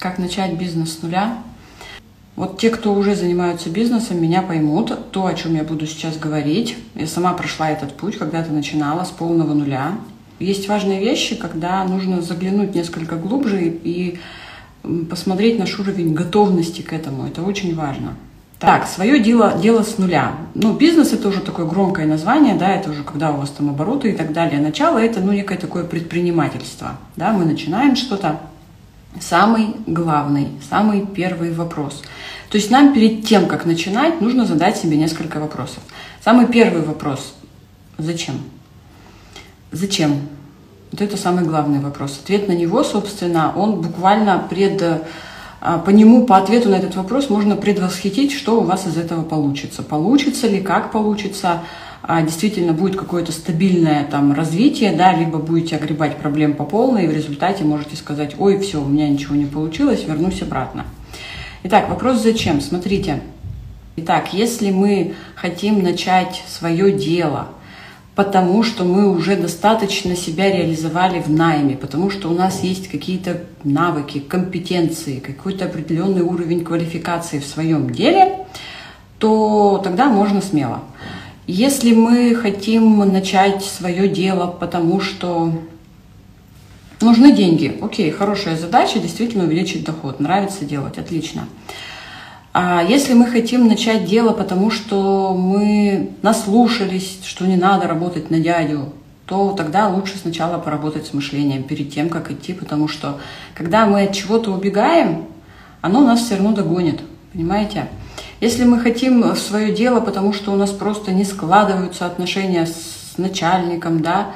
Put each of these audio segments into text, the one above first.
Как начать бизнес с нуля? Вот те, кто уже занимаются бизнесом, меня поймут. То, о чем я буду сейчас говорить. Я сама прошла этот путь, когда-то начинала с полного нуля. Есть важные вещи, когда нужно заглянуть несколько глубже и посмотреть наш уровень готовности к этому. Это очень важно. Так, свое дело, дело с нуля. Ну, бизнес это уже такое громкое название, да, это уже когда у вас там обороты и так далее. Начало это, ну, некое такое предпринимательство, да, мы начинаем что-то. Самый главный, самый первый вопрос. То есть нам перед тем, как начинать, нужно задать себе несколько вопросов. Самый первый вопрос – зачем? Зачем? Вот это самый главный вопрос. Ответ на него, собственно, он буквально пред а, по нему, по ответу на этот вопрос можно предвосхитить, что у вас из этого получится. Получится ли, как получится, действительно будет какое-то стабильное там развитие, да, либо будете огребать проблем по полной, и в результате можете сказать, ой, все, у меня ничего не получилось, вернусь обратно. Итак, вопрос зачем? Смотрите. Итак, если мы хотим начать свое дело – потому что мы уже достаточно себя реализовали в найме, потому что у нас есть какие-то навыки, компетенции, какой-то определенный уровень квалификации в своем деле, то тогда можно смело. Если мы хотим начать свое дело, потому что нужны деньги, окей, хорошая задача, действительно увеличить доход, нравится делать, отлично. А если мы хотим начать дело, потому что мы наслушались, что не надо работать на дядю, то тогда лучше сначала поработать с мышлением перед тем, как идти, потому что когда мы от чего-то убегаем, оно нас все равно догонит, понимаете? Если мы хотим свое дело, потому что у нас просто не складываются отношения с начальником, да,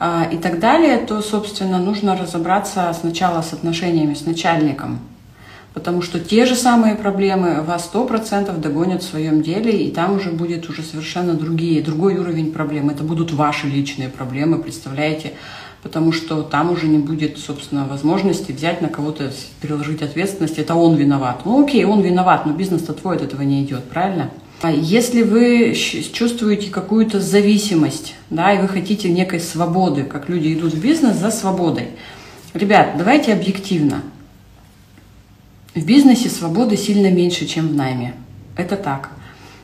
а, и так далее, то, собственно, нужно разобраться сначала с отношениями с начальником, Потому что те же самые проблемы вас сто процентов догонят в своем деле, и там уже будет уже совершенно другие, другой уровень проблем. Это будут ваши личные проблемы, представляете? Потому что там уже не будет, собственно, возможности взять на кого-то, переложить ответственность. Это он виноват. Ну окей, он виноват, но бизнес-то твой от этого не идет, правильно? А если вы чувствуете какую-то зависимость, да, и вы хотите некой свободы, как люди идут в бизнес за свободой, ребят, давайте объективно. В бизнесе свободы сильно меньше, чем в найме. Это так.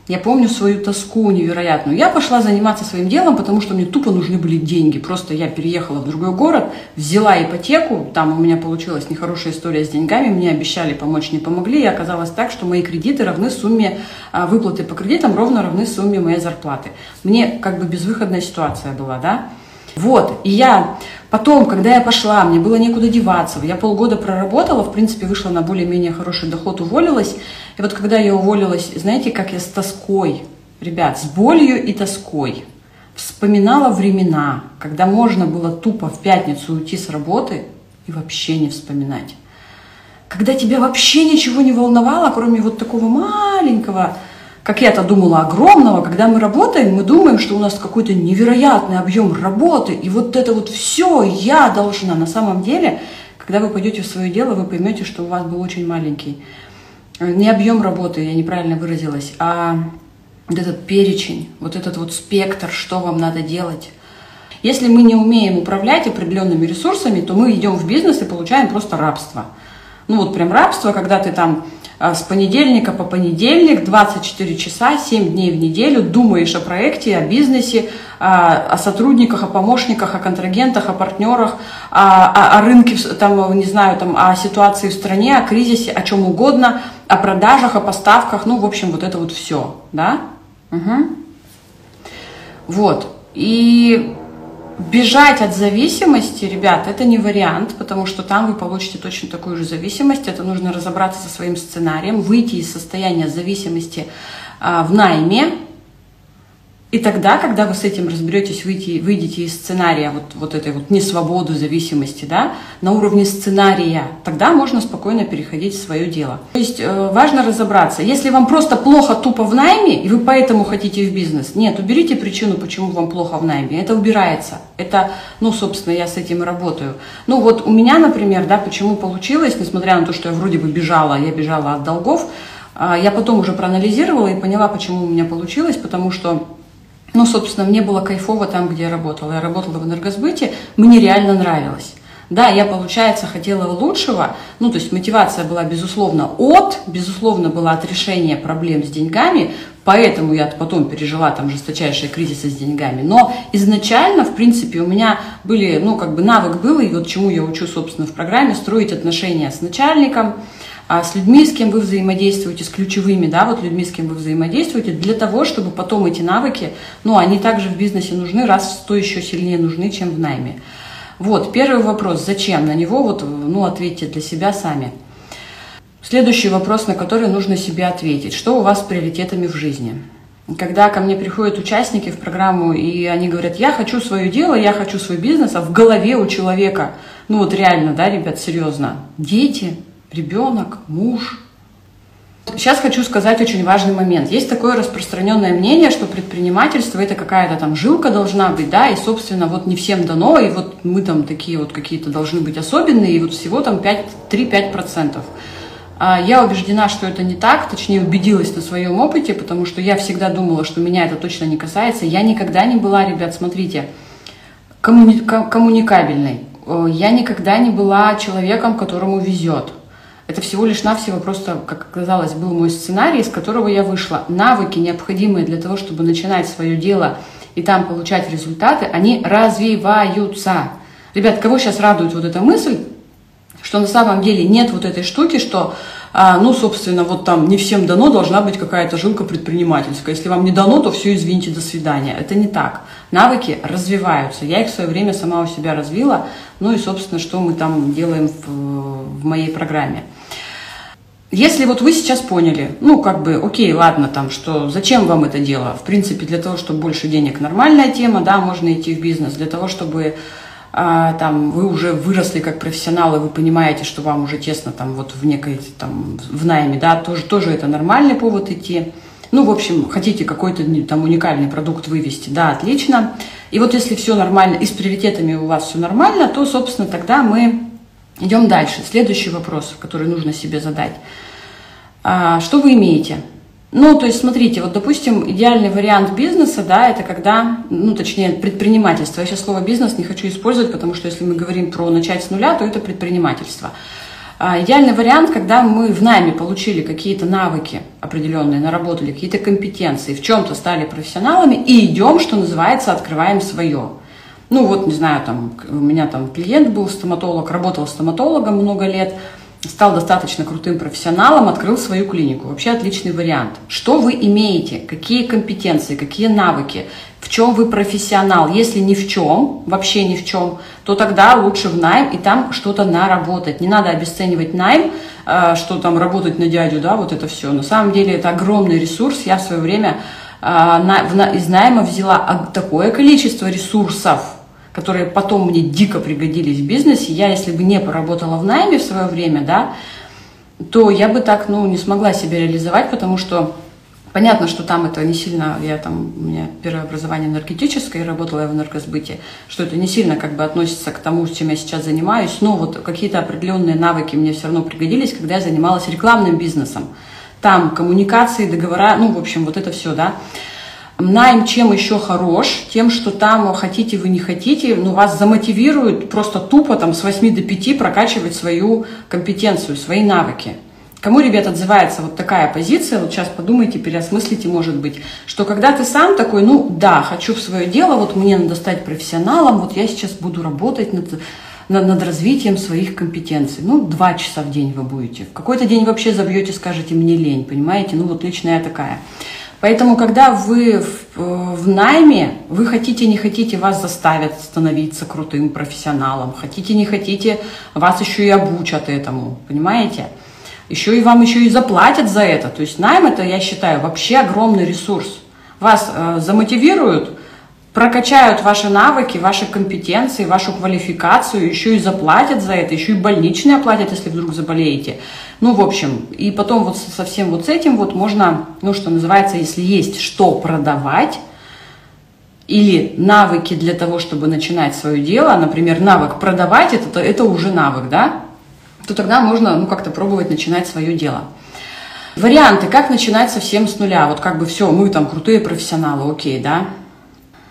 Я помню свою тоску невероятную. Я пошла заниматься своим делом, потому что мне тупо нужны были деньги. Просто я переехала в другой город, взяла ипотеку, там у меня получилась нехорошая история с деньгами, мне обещали помочь, не помогли, и оказалось так, что мои кредиты равны сумме, а, выплаты по кредитам ровно равны сумме моей зарплаты. Мне как бы безвыходная ситуация была, да. Вот, и я потом, когда я пошла, мне было некуда деваться, я полгода проработала, в принципе, вышла на более-менее хороший доход, уволилась. И вот когда я уволилась, знаете, как я с тоской, ребят, с болью и тоской вспоминала времена, когда можно было тупо в пятницу уйти с работы и вообще не вспоминать. Когда тебя вообще ничего не волновало, кроме вот такого маленького как я-то думала, огромного, когда мы работаем, мы думаем, что у нас какой-то невероятный объем работы, и вот это вот все я должна. На самом деле, когда вы пойдете в свое дело, вы поймете, что у вас был очень маленький. Не объем работы, я неправильно выразилась, а вот этот перечень, вот этот вот спектр, что вам надо делать. Если мы не умеем управлять определенными ресурсами, то мы идем в бизнес и получаем просто рабство. Ну вот прям рабство, когда ты там с понедельника по понедельник, 24 часа, 7 дней в неделю думаешь о проекте, о бизнесе, а, о сотрудниках, о помощниках, о контрагентах, о партнерах, о, о, о рынке, там, не знаю, там, о ситуации в стране, о кризисе, о чем угодно, о продажах, о поставках, ну, в общем, вот это вот все, да? Угу. Вот. И Бежать от зависимости, ребят, это не вариант, потому что там вы получите точно такую же зависимость. Это нужно разобраться со своим сценарием, выйти из состояния зависимости а, в найме, и тогда, когда вы с этим разберетесь, выйти, выйдете из сценария вот, вот этой вот несвободы, зависимости, да, на уровне сценария, тогда можно спокойно переходить в свое дело. То есть э, важно разобраться. Если вам просто плохо тупо в найме, и вы поэтому хотите в бизнес, нет, уберите причину, почему вам плохо в найме. Это убирается. Это, ну, собственно, я с этим и работаю. Ну, вот у меня, например, да, почему получилось, несмотря на то, что я вроде бы бежала, я бежала от долгов, э, я потом уже проанализировала и поняла, почему у меня получилось, потому что ну, собственно, мне было кайфово там, где я работала. Я работала в энергосбыте, мне реально нравилось. Да, я, получается, хотела лучшего, ну, то есть мотивация была, безусловно, от, безусловно, была от решения проблем с деньгами, поэтому я потом пережила там жесточайшие кризисы с деньгами. Но изначально, в принципе, у меня были, ну, как бы навык был, и вот чему я учу, собственно, в программе, строить отношения с начальником, а с людьми, с кем вы взаимодействуете, с ключевыми, да, вот людьми, с кем вы взаимодействуете, для того, чтобы потом эти навыки, ну, они также в бизнесе нужны, раз в сто еще сильнее нужны, чем в найме. Вот, первый вопрос, зачем? На него вот, ну, ответьте для себя сами. Следующий вопрос, на который нужно себе ответить. Что у вас с приоритетами в жизни? Когда ко мне приходят участники в программу, и они говорят, я хочу свое дело, я хочу свой бизнес, а в голове у человека, ну вот реально, да, ребят, серьезно, дети, ребенок, муж, Сейчас хочу сказать очень важный момент. Есть такое распространенное мнение, что предпринимательство это какая-то там жилка должна быть, да, и, собственно, вот не всем дано, и вот мы там такие вот какие-то должны быть особенные, и вот всего там 3-5%. А я убеждена, что это не так, точнее убедилась на своем опыте, потому что я всегда думала, что меня это точно не касается. Я никогда не была, ребят, смотрите, коммуни- коммуникабельной. Я никогда не была человеком, которому везет. Это всего лишь навсего просто, как оказалось, был мой сценарий, из которого я вышла. Навыки, необходимые для того, чтобы начинать свое дело и там получать результаты, они развиваются. Ребят, кого сейчас радует вот эта мысль, что на самом деле нет вот этой штуки, что, а, ну, собственно, вот там не всем дано, должна быть какая-то жилка предпринимательская. Если вам не дано, то все, извините, до свидания. Это не так. Навыки развиваются. Я их в свое время сама у себя развила. Ну и, собственно, что мы там делаем в, в моей программе. Если вот вы сейчас поняли, ну, как бы, окей, ладно, там, что зачем вам это дело? В принципе, для того, чтобы больше денег, нормальная тема, да, можно идти в бизнес. Для того, чтобы а, там, вы уже выросли как профессионалы, вы понимаете, что вам уже тесно там вот в некой, там, в найме, да, тоже, тоже это нормальный повод идти. Ну, в общем, хотите какой-то там уникальный продукт вывести, да, отлично. И вот если все нормально, и с приоритетами у вас все нормально, то, собственно, тогда мы Идем дальше. Следующий вопрос, который нужно себе задать. А, что вы имеете? Ну, то есть, смотрите, вот, допустим, идеальный вариант бизнеса, да, это когда, ну, точнее, предпринимательство. Я сейчас слово бизнес не хочу использовать, потому что если мы говорим про начать с нуля, то это предпринимательство. А, идеальный вариант, когда мы в найме получили какие-то навыки определенные, наработали какие-то компетенции, в чем-то стали профессионалами и идем, что называется, открываем свое. Ну вот, не знаю, там, у меня там клиент был стоматолог, работал стоматологом много лет, стал достаточно крутым профессионалом, открыл свою клинику. Вообще отличный вариант. Что вы имеете? Какие компетенции, какие навыки? В чем вы профессионал? Если ни в чем, вообще ни в чем, то тогда лучше в найм и там что-то наработать. Не надо обесценивать найм, э, что там работать на дядю, да, вот это все. На самом деле это огромный ресурс. Я в свое время э, из найма взяла такое количество ресурсов, которые потом мне дико пригодились в бизнесе, я, если бы не поработала в найме в свое время, да, то я бы так, ну, не смогла себя реализовать, потому что понятно, что там это не сильно, я там, у меня первое образование энергетическое, работала я в энергосбыте, что это не сильно как бы относится к тому, чем я сейчас занимаюсь, но вот какие-то определенные навыки мне все равно пригодились, когда я занималась рекламным бизнесом. Там коммуникации, договора, ну, в общем, вот это все, да. Найм чем еще хорош? Тем, что там хотите вы не хотите, но ну, вас замотивируют просто тупо там с 8 до 5 прокачивать свою компетенцию, свои навыки. Кому, ребят, отзывается вот такая позиция, вот сейчас подумайте, переосмыслите, может быть, что когда ты сам такой, ну да, хочу в свое дело, вот мне надо стать профессионалом, вот я сейчас буду работать над, над, над развитием своих компетенций. Ну, два часа в день вы будете. В какой-то день вообще забьете, скажете, мне лень, понимаете? Ну, вот лично я такая. Поэтому, когда вы в, в найме, вы хотите, не хотите, вас заставят становиться крутым профессионалом. Хотите, не хотите, вас еще и обучат этому, понимаете? Еще и вам еще и заплатят за это. То есть найм это, я считаю, вообще огромный ресурс. Вас э, замотивируют, прокачают ваши навыки, ваши компетенции, вашу квалификацию, еще и заплатят за это, еще и больничные оплатят, если вдруг заболеете. Ну, в общем, и потом вот со всем вот с этим вот можно, ну, что называется, если есть что продавать, или навыки для того, чтобы начинать свое дело, например, навык продавать, это, это уже навык, да, то тогда можно, ну, как-то пробовать начинать свое дело. Варианты, как начинать совсем с нуля, вот как бы все, мы там крутые профессионалы, окей, да,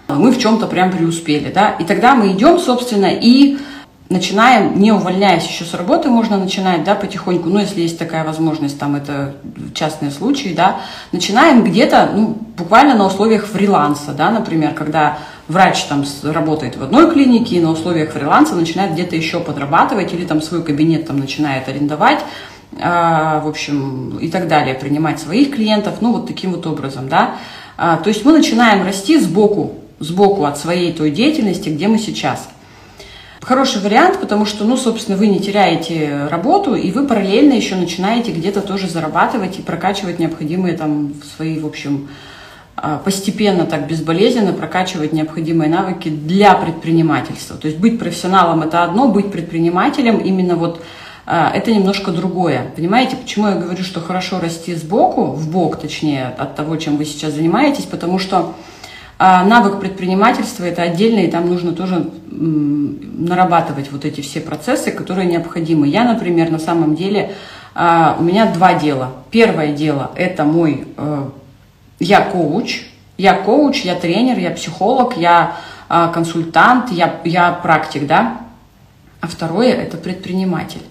мы в чем-то прям преуспели, да, и тогда мы идем, собственно, и начинаем, не увольняясь еще с работы, можно начинать, да, потихоньку, ну, если есть такая возможность, там, это частные случаи, да, начинаем где-то, ну, буквально на условиях фриланса, да, например, когда врач там работает в одной клинике и на условиях фриланса начинает где-то еще подрабатывать или там свой кабинет там начинает арендовать, а, в общем, и так далее, принимать своих клиентов, ну, вот таким вот образом, да. А, то есть мы начинаем расти сбоку, сбоку от своей той деятельности, где мы сейчас – Хороший вариант, потому что, ну, собственно, вы не теряете работу, и вы параллельно еще начинаете где-то тоже зарабатывать и прокачивать необходимые там свои, в общем, а, постепенно, так безболезненно прокачивать необходимые навыки для предпринимательства. То есть быть профессионалом – это одно, быть предпринимателем именно вот а, это немножко другое. Понимаете, почему я говорю, что хорошо расти сбоку, в бок, точнее, от того, чем вы сейчас занимаетесь, потому что а навык предпринимательства – это отдельно, и там нужно тоже нарабатывать вот эти все процессы, которые необходимы. Я, например, на самом деле, а, у меня два дела. Первое дело – это мой, э, я коуч, я коуч, я тренер, я психолог, я а, консультант, я, я практик, да. А второе – это предприниматель.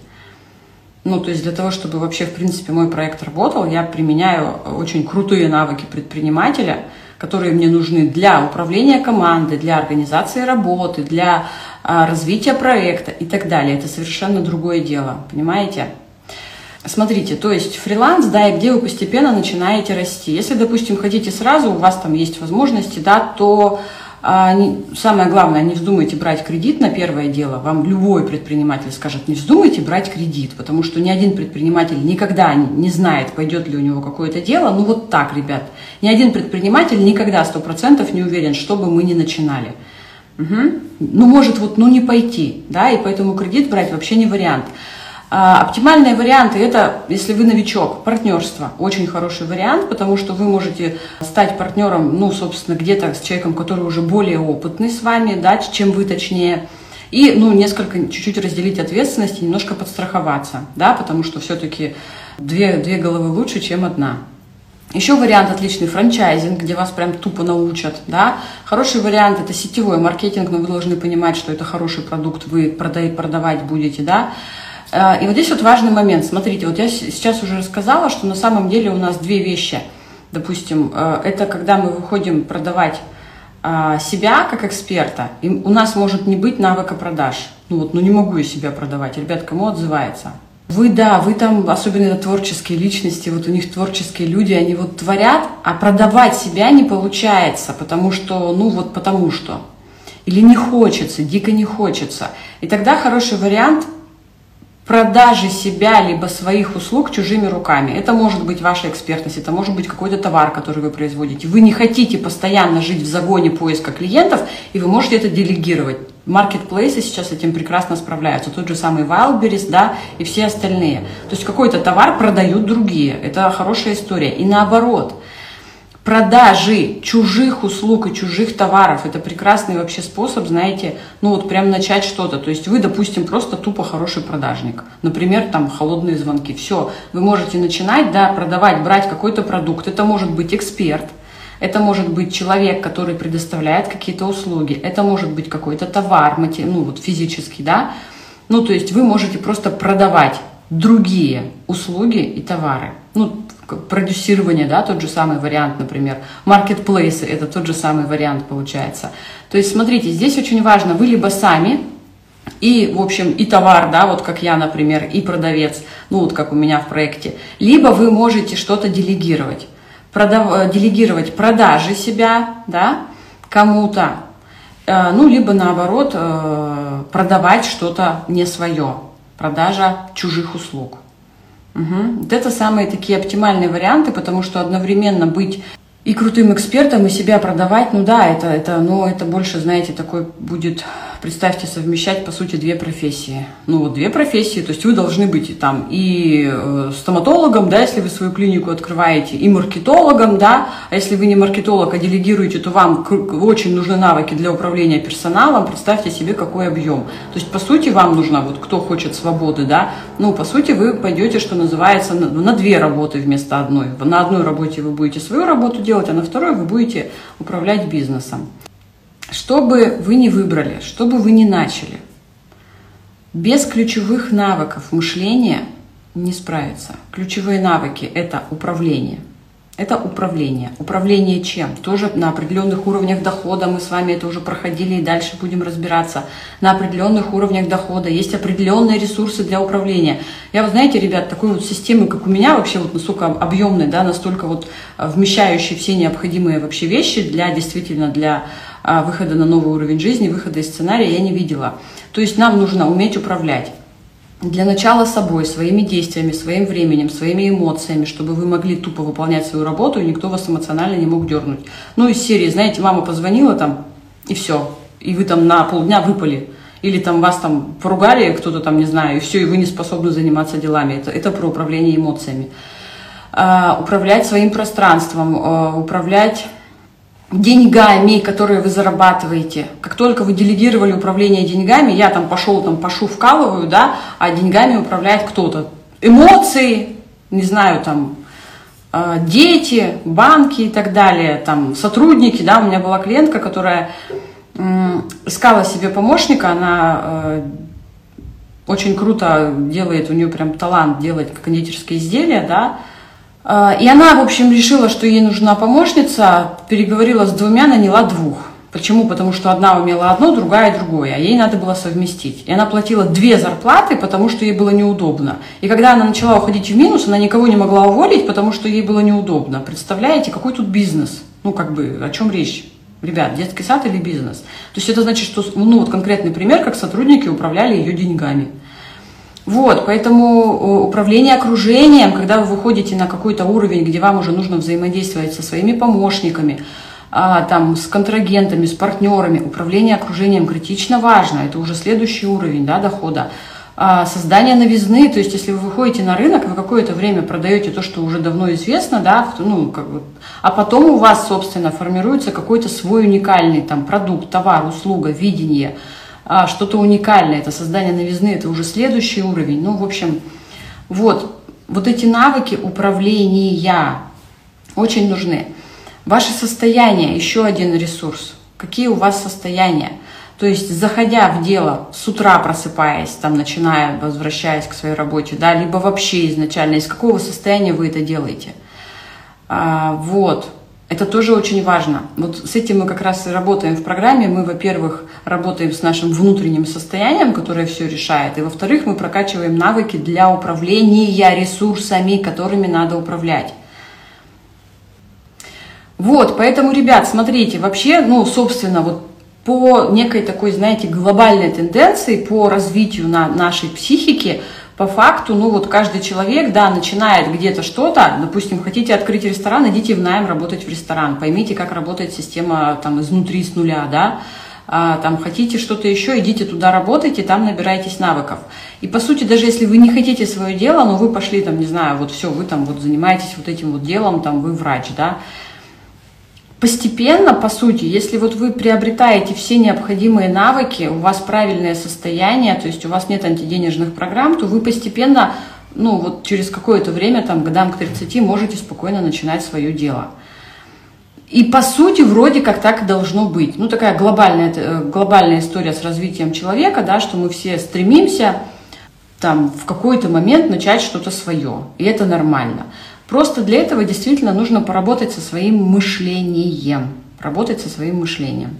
Ну, то есть для того, чтобы вообще, в принципе, мой проект работал, я применяю очень крутые навыки предпринимателя – которые мне нужны для управления командой, для организации работы, для а, развития проекта и так далее. Это совершенно другое дело, понимаете? Смотрите, то есть фриланс, да, и где вы постепенно начинаете расти. Если, допустим, хотите сразу, у вас там есть возможности, да, то самое главное, не вздумайте брать кредит на первое дело. Вам любой предприниматель скажет, не вздумайте брать кредит, потому что ни один предприниматель никогда не знает, пойдет ли у него какое-то дело. Ну вот так, ребят. Ни один предприниматель никогда сто процентов не уверен, что бы мы ни начинали. Угу. Ну, может вот, ну не пойти, да, и поэтому кредит брать вообще не вариант. А, оптимальные варианты – это, если вы новичок, партнерство. Очень хороший вариант, потому что вы можете стать партнером, ну, собственно, где-то с человеком, который уже более опытный с вами, да, чем вы точнее. И, ну, несколько, чуть-чуть разделить ответственность и немножко подстраховаться, да, потому что все-таки две, две головы лучше, чем одна. Еще вариант отличный франчайзинг, где вас прям тупо научат, да. Хороший вариант это сетевой маркетинг, но вы должны понимать, что это хороший продукт, вы продавать будете, да. Э, и вот здесь вот важный момент. Смотрите, вот я сейчас уже рассказала, что на самом деле у нас две вещи. Допустим, э, это когда мы выходим продавать э, себя как эксперта, и у нас может не быть навыка продаж. Ну вот, ну не могу я себя продавать. Ребят, кому отзывается? Вы, да, вы там, особенно творческие личности, вот у них творческие люди, они вот творят, а продавать себя не получается, потому что, ну вот потому что. Или не хочется, дико не хочется. И тогда хороший вариант продажи себя либо своих услуг чужими руками. Это может быть ваша экспертность, это может быть какой-то товар, который вы производите. Вы не хотите постоянно жить в загоне поиска клиентов, и вы можете это делегировать. Маркетплейсы сейчас этим прекрасно справляются. Тот же самый Wildberries, да, и все остальные. То есть какой-то товар продают другие. Это хорошая история. И наоборот – продажи чужих услуг и чужих товаров. Это прекрасный вообще способ, знаете, ну вот прям начать что-то. То есть вы, допустим, просто тупо хороший продажник. Например, там холодные звонки. Все, вы можете начинать, да, продавать, брать какой-то продукт. Это может быть эксперт, это может быть человек, который предоставляет какие-то услуги, это может быть какой-то товар, ну вот физический, да. Ну то есть вы можете просто продавать другие услуги и товары. Ну, продюсирование, да, тот же самый вариант, например, маркетплейсы, это тот же самый вариант получается. То есть, смотрите, здесь очень важно, вы либо сами, и, в общем, и товар, да, вот как я, например, и продавец, ну, вот как у меня в проекте, либо вы можете что-то делегировать, продав, э, делегировать продажи себя, да, кому-то, э, ну, либо наоборот, э, продавать что-то не свое, продажа чужих услуг. Угу. Вот это самые такие оптимальные варианты, потому что одновременно быть и крутым экспертом, и себя продавать, ну да, это, это, ну, это больше, знаете, такой будет представьте, совмещать, по сути, две профессии. Ну, вот две профессии, то есть вы должны быть там и э, стоматологом, да, если вы свою клинику открываете, и маркетологом, да, а если вы не маркетолог, а делегируете, то вам очень нужны навыки для управления персоналом, представьте себе, какой объем. То есть, по сути, вам нужно, вот кто хочет свободы, да, ну, по сути, вы пойдете, что называется, на, на две работы вместо одной. На одной работе вы будете свою работу делать, а на второй вы будете управлять бизнесом. Что бы вы ни выбрали, что бы вы ни начали, Без ключевых навыков мышления не справиться. Ключевые навыки – это управление – это управление. Управление чем? Тоже на определенных уровнях дохода, мы с вами это уже проходили и дальше будем разбираться. На определенных уровнях дохода есть определенные ресурсы для управления. Я, вы знаете, ребят, такой вот системы, как у меня, вообще вот настолько объемной, да, настолько вот вмещающей все необходимые вообще вещи для действительно для выхода на новый уровень жизни, выхода из сценария я не видела. То есть нам нужно уметь управлять для начала собой, своими действиями, своим временем, своими эмоциями, чтобы вы могли тупо выполнять свою работу, и никто вас эмоционально не мог дернуть. Ну, из серии, знаете, мама позвонила там, и все, и вы там на полдня выпали. Или там вас там поругали, кто-то там, не знаю, и все, и вы не способны заниматься делами. Это, это про управление эмоциями. А, управлять своим пространством, а, управлять деньгами, которые вы зарабатываете. Как только вы делегировали управление деньгами, я там пошел, там пашу вкалываю, да, а деньгами управляет кто-то. Эмоции, не знаю, там, э, дети, банки и так далее, там, сотрудники, да, у меня была клиентка, которая искала себе помощника, она э, очень круто делает, у нее прям талант делать кондитерские изделия, да, и она, в общем, решила, что ей нужна помощница, переговорила с двумя, наняла двух. Почему? Потому что одна умела одно, другая другое, а ей надо было совместить. И она платила две зарплаты, потому что ей было неудобно. И когда она начала уходить в минус, она никого не могла уволить, потому что ей было неудобно. Представляете, какой тут бизнес? Ну, как бы, о чем речь? Ребят, детский сад или бизнес? То есть это значит, что, ну, вот конкретный пример, как сотрудники управляли ее деньгами. Вот, поэтому э, управление окружением, когда вы выходите на какой-то уровень, где вам уже нужно взаимодействовать со своими помощниками, а, там, с контрагентами, с партнерами, управление окружением критично важно, это уже следующий уровень да, дохода. А, создание новизны, то есть если вы выходите на рынок, вы какое-то время продаете то, что уже давно известно, да, ну, как бы, а потом у вас, собственно, формируется какой-то свой уникальный там, продукт, товар, услуга, видение – а, что-то уникальное, это создание новизны, это уже следующий уровень. Ну, в общем, вот, вот эти навыки управления очень нужны. Ваше состояние, еще один ресурс. Какие у вас состояния? То есть, заходя в дело, с утра просыпаясь, там, начиная, возвращаясь к своей работе, да, либо вообще изначально, из какого состояния вы это делаете. А, вот. Это тоже очень важно. Вот с этим мы как раз и работаем в программе. Мы, во-первых, работаем с нашим внутренним состоянием, которое все решает. И, во-вторых, мы прокачиваем навыки для управления ресурсами, которыми надо управлять. Вот, поэтому, ребят, смотрите, вообще, ну, собственно, вот по некой такой, знаете, глобальной тенденции по развитию на нашей психики – по факту, ну вот каждый человек, да, начинает где-то что-то, допустим, хотите открыть ресторан, идите в найм работать в ресторан, поймите, как работает система там изнутри, с нуля, да, а, там хотите что-то еще, идите туда работайте, там набирайтесь навыков. И по сути, даже если вы не хотите свое дело, но вы пошли там, не знаю, вот все, вы там вот занимаетесь вот этим вот делом, там вы врач, да, постепенно, по сути, если вот вы приобретаете все необходимые навыки, у вас правильное состояние, то есть у вас нет антиденежных программ, то вы постепенно, ну вот через какое-то время, там, годам к 30, можете спокойно начинать свое дело. И по сути, вроде как так и должно быть. Ну, такая глобальная, э, глобальная история с развитием человека, да, что мы все стремимся там в какой-то момент начать что-то свое. И это нормально. Просто для этого действительно нужно поработать со своим мышлением. Работать со своим мышлением.